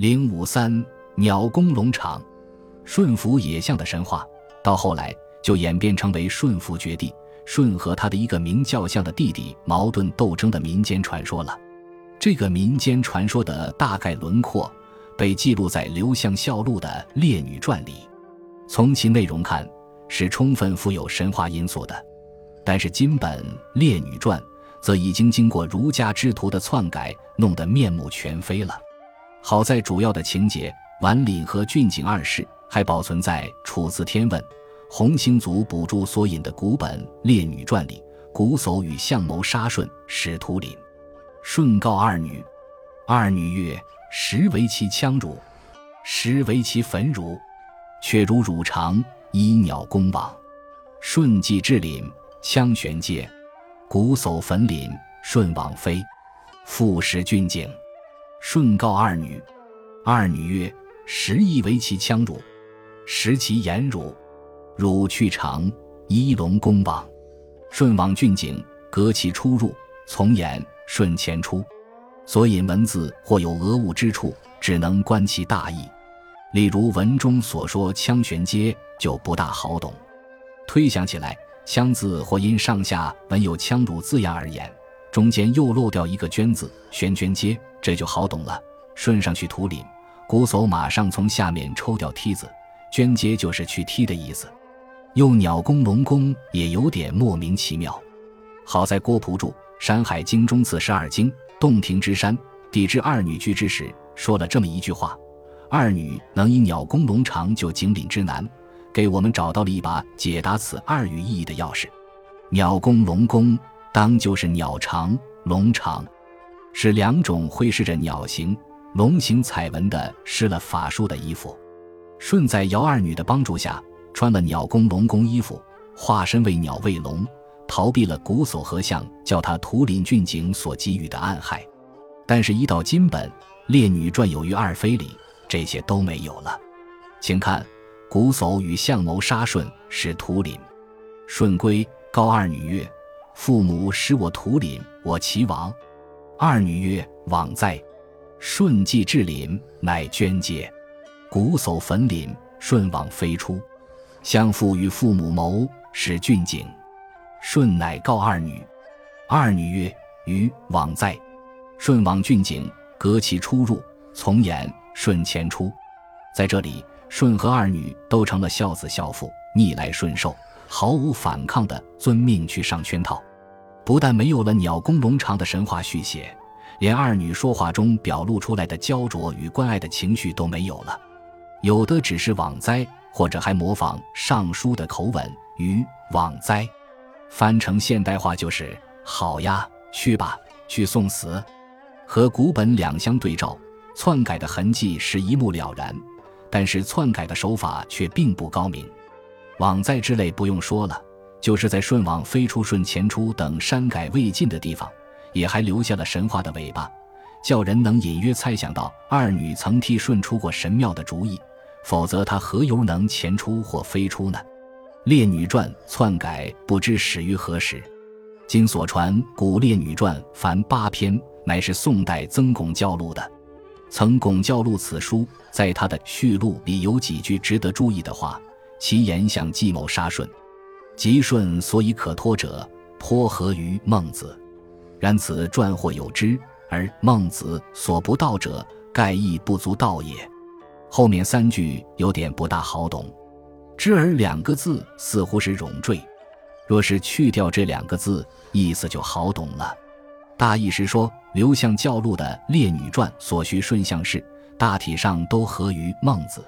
零五三鸟公龙场，舜服野象的神话，到后来就演变成为舜服绝地，舜和他的一个名叫象的弟弟矛盾斗争的民间传说了。这个民间传说的大概轮廓被记录在刘向孝录的《列女传》里，从其内容看是充分富有神话因素的。但是今本《列女传》则已经经过儒家之徒的篡改，弄得面目全非了。好在主要的情节，完廪和俊景二世还保存在《楚辞天问》洪兴祖补注所引的古本《列女传》里。瞽叟与相谋杀舜，使图廪。舜告二女，二女曰：“实为其枪汝，实为其焚汝。却如汝长，依鸟公往。”舜既至廪，枪悬阶，瞽叟焚廪，舜往飞。复食俊景。舜告二女，二女曰：“时亦为其枪汝，食其言汝。汝去长，依龙公往。”舜往郡景，隔其出入，从言。舜前出，所引文字或有讹误之处，只能观其大意。例如文中所说“羌玄阶”，就不大好懂。推想起来，“羌”字或因上下文有“枪汝”字样而言，中间又漏掉一个“娟”字，“玄娟阶”。这就好懂了。顺上去图廪，瞽叟马上从下面抽掉梯子，捐阶就是去踢的意思。用鸟弓龙弓也有点莫名其妙。好在郭璞注《山海经》中次十二经洞庭之山地之二女居之时，说了这么一句话：二女能以鸟弓龙长救井岭之难，给我们找到了一把解答此二语意义的钥匙。鸟弓龙弓当就是鸟长龙长。是两种绘饰着鸟形、龙形彩纹的施了法术的衣服。舜在姚二女的帮助下，穿了鸟公龙宫衣服，化身为鸟为龙，逃避了瞽叟和相叫他图林俊景所给予的暗害。但是，一到今本《列女传》有余二妃里，这些都没有了。请看，瞽叟与相谋杀舜，使图林。舜归告二女曰：“父母使我图林，我其亡。”二女曰：“往哉！”舜既至廪，乃捐阶。鼓叟焚林，舜往飞出。相父与父母谋，使郡景。舜乃告二女。二女曰：“余往哉！”舜往俊景，隔其出入，从言。舜前出。在这里，舜和二女都成了孝子孝妇，逆来顺受，毫无反抗的遵命去上圈套。不但没有了鸟公龙长的神话续写，连二女说话中表露出来的焦灼与关爱的情绪都没有了，有的只是网灾，或者还模仿《尚书》的口吻与网灾，翻成现代化就是好呀，去吧，去送死。和古本两相对照，篡改的痕迹是一目了然，但是篡改的手法却并不高明。网灾之类不用说了。就是在舜往飞出、舜前出等删改未尽的地方，也还留下了神话的尾巴，叫人能隐约猜想到二女曾替舜出过神妙的主意，否则她何由能前出或飞出呢？《列女传》篡改不知始于何时，今所传《古列女传》凡八篇，乃是宋代曾巩教录的。曾巩教录此书，在他的序录里有几句值得注意的话，其言想计谋杀舜。吉顺所以可托者，颇合于孟子。然此传或有之，而孟子所不道者，盖亦不足道也。后面三句有点不大好懂。知而两个字似乎是冗赘，若是去掉这两个字，意思就好懂了。大意是说，刘向教录的《列女传》所需顺向事，大体上都合于孟子，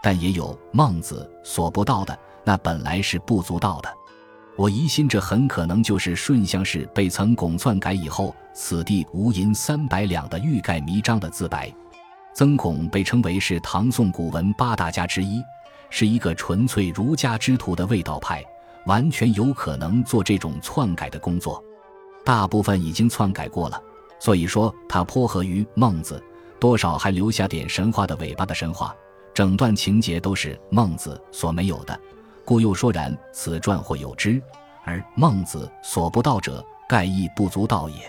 但也有孟子所不道的。那本来是不足道的，我疑心这很可能就是顺相氏被曾巩篡改以后，此地无银三百两的欲盖弥彰的自白。曾巩被称为是唐宋古文八大家之一，是一个纯粹儒家之徒的味道派，完全有可能做这种篡改的工作。大部分已经篡改过了，所以说他颇合于孟子，多少还留下点神话的尾巴的神话，整段情节都是孟子所没有的。故又说：“然此传或有之，而孟子所不道者，盖亦不足道也。”《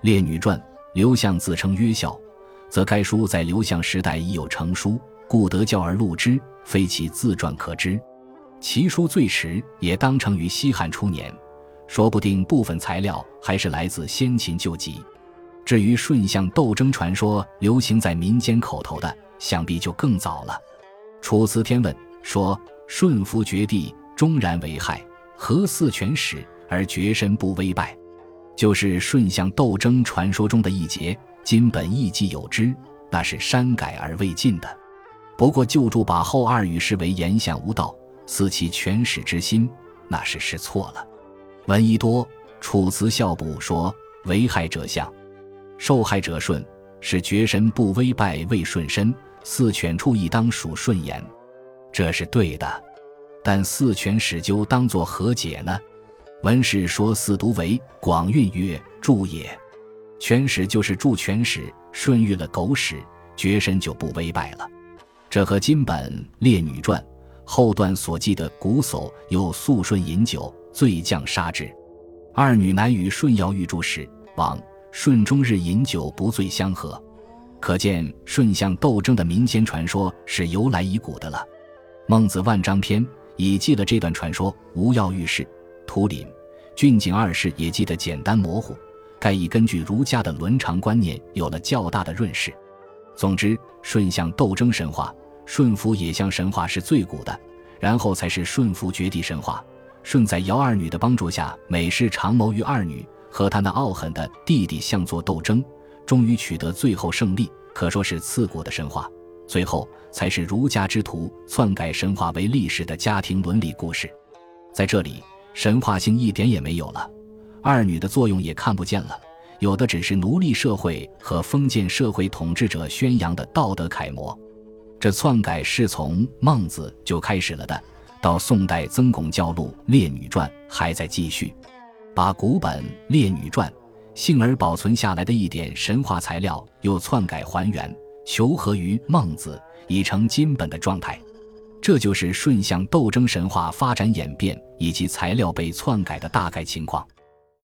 列女传》刘向自称曰孝，则该书在刘向时代已有成书，故得教而录之，非其自传可知。其书最迟也当成于西汉初年，说不定部分材料还是来自先秦旧籍。至于舜相斗争传说流行在民间口头的，想必就更早了。《楚辞天问》说：“舜服绝地，终然为害，何四全始而绝身不危败？”就是舜相斗争传说中的一节。今本亦既有之，那是删改而未尽的。不过旧注把后二语视为言相无道，思其全始之心，那是是错了。闻一多《楚辞孝补》说：“为害者相。”受害者顺，是绝神不危败未顺身，四犬处亦当属顺言，这是对的。但四全始究当作何解呢？文士说四读为广韵曰助也，犬始就是助犬始，顺遇了狗屎，绝身就不危败了。这和金本《列女传》后段所记的瞽叟又肃顺饮酒，醉将杀之，二女难与舜尧玉柱时王。舜终日饮酒不醉相和，可见顺相斗争的民间传说是由来已古的了。孟子《万章篇》已记了这段传说，无药御史、图林、俊景二世也记得简单模糊，盖已根据儒家的伦常观念有了较大的润饰。总之，舜相斗争神话、舜服野象神话是最古的，然后才是舜服绝地神话。舜在尧二女的帮助下，每事长谋于二女。和他那傲狠的弟弟相作斗争，终于取得最后胜利，可说是刺骨的神话。最后才是儒家之徒篡改神话为历史的家庭伦理故事。在这里，神话性一点也没有了，二女的作用也看不见了，有的只是奴隶社会和封建社会统治者宣扬的道德楷模。这篡改是从孟子就开始了的，到宋代曾巩教录《列女传》还在继续。把古本《列女传》幸而保存下来的一点神话材料又篡改还原，求和于孟子，已成金本的状态。这就是顺向斗争神话发展演变以及材料被篡改的大概情况。